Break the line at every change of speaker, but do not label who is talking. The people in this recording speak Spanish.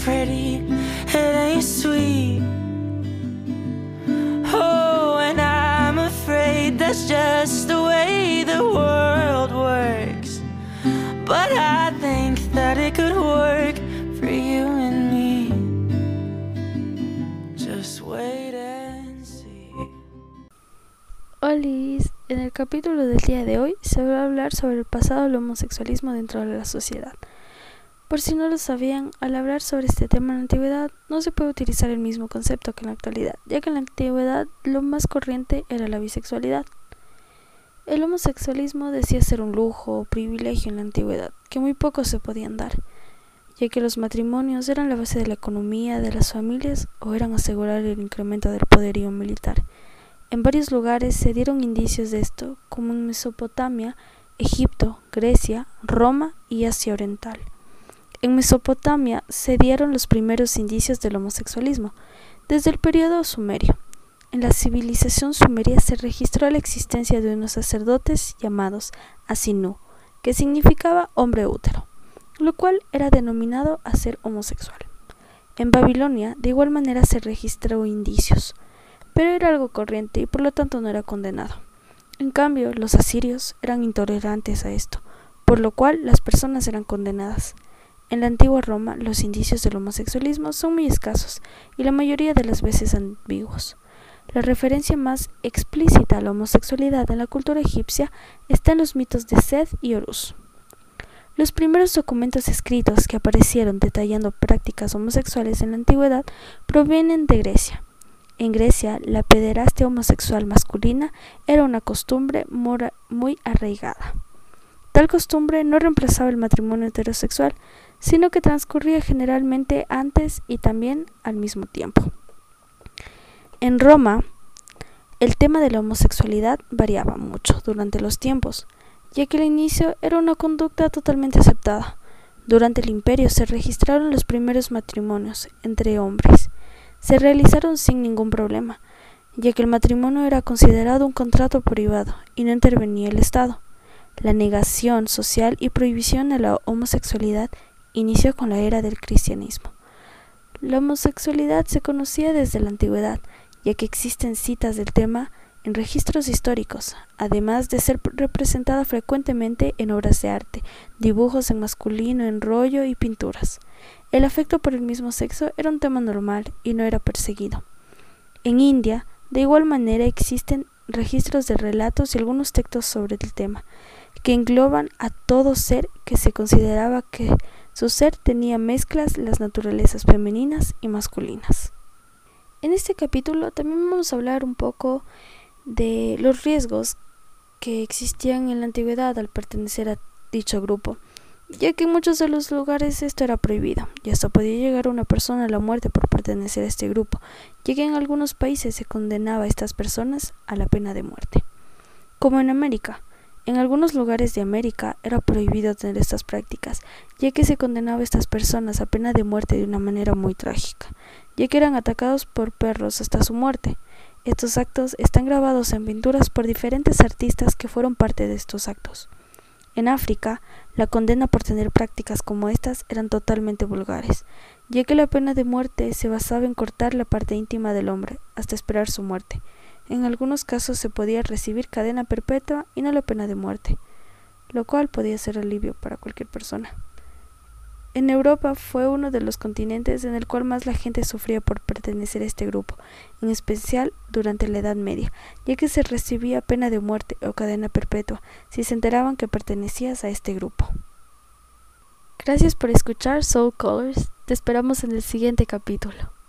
pretty,
it ain't sweet. Oh, and I'm afraid that's just the way the world works. But I think that it could work for you and me. Just wait and see.
Olis, en el capítulo del día de hoy se va a hablar sobre el pasado del homosexualismo dentro de la sociedad. Por si no lo sabían, al hablar sobre este tema en la antigüedad no se puede utilizar el mismo concepto que en la actualidad, ya que en la antigüedad lo más corriente era la bisexualidad. El homosexualismo decía ser un lujo o privilegio en la antigüedad, que muy pocos se podían dar, ya que los matrimonios eran la base de la economía de las familias o eran asegurar el incremento del poderío militar. En varios lugares se dieron indicios de esto, como en Mesopotamia, Egipto, Grecia, Roma y Asia Oriental. En Mesopotamia se dieron los primeros indicios del homosexualismo, desde el periodo sumerio. En la civilización sumeria se registró la existencia de unos sacerdotes llamados Asinu, que significaba hombre útero, lo cual era denominado a ser homosexual. En Babilonia, de igual manera, se registró indicios pero era algo corriente y por lo tanto no era condenado. En cambio, los asirios eran intolerantes a esto, por lo cual las personas eran condenadas. En la antigua Roma, los indicios del homosexualismo son muy escasos y la mayoría de las veces ambiguos. La referencia más explícita a la homosexualidad en la cultura egipcia está en los mitos de Seth y Horus. Los primeros documentos escritos que aparecieron detallando prácticas homosexuales en la antigüedad provienen de Grecia. En Grecia, la pederastia homosexual masculina era una costumbre muy arraigada. Tal costumbre no reemplazaba el matrimonio heterosexual, sino que transcurría generalmente antes y también al mismo tiempo. En Roma, el tema de la homosexualidad variaba mucho durante los tiempos, ya que al inicio era una conducta totalmente aceptada. Durante el imperio se registraron los primeros matrimonios entre hombres, se realizaron sin ningún problema, ya que el matrimonio era considerado un contrato privado y no intervenía el Estado. La negación social y prohibición de la homosexualidad inició con la era del cristianismo. La homosexualidad se conocía desde la antigüedad, ya que existen citas del tema en registros históricos, además de ser representada frecuentemente en obras de arte, dibujos en masculino, en rollo y pinturas. El afecto por el mismo sexo era un tema normal y no era perseguido. En India, de igual manera, existen registros de relatos y algunos textos sobre el tema, que engloban a todo ser que se consideraba que su ser tenía mezclas las naturalezas femeninas y masculinas. En este capítulo también vamos a hablar un poco de los riesgos que existían en la antigüedad al pertenecer a dicho grupo ya que en muchos de los lugares esto era prohibido y hasta podía llegar una persona a la muerte por pertenecer a este grupo, ya que en algunos países se condenaba a estas personas a la pena de muerte. Como en América, en algunos lugares de América era prohibido tener estas prácticas, ya que se condenaba a estas personas a pena de muerte de una manera muy trágica, ya que eran atacados por perros hasta su muerte. Estos actos están grabados en pinturas por diferentes artistas que fueron parte de estos actos. En África, la condena por tener prácticas como estas eran totalmente vulgares, ya que la pena de muerte se basaba en cortar la parte íntima del hombre hasta esperar su muerte. En algunos casos se podía recibir cadena perpetua y no la pena de muerte, lo cual podía ser alivio para cualquier persona. En Europa fue uno de los continentes en el cual más la gente sufría por pertenecer a este grupo, en especial durante la Edad Media, ya que se recibía pena de muerte o cadena perpetua si se enteraban que pertenecías a este grupo. Gracias por escuchar Soul Colors, te esperamos en el siguiente capítulo.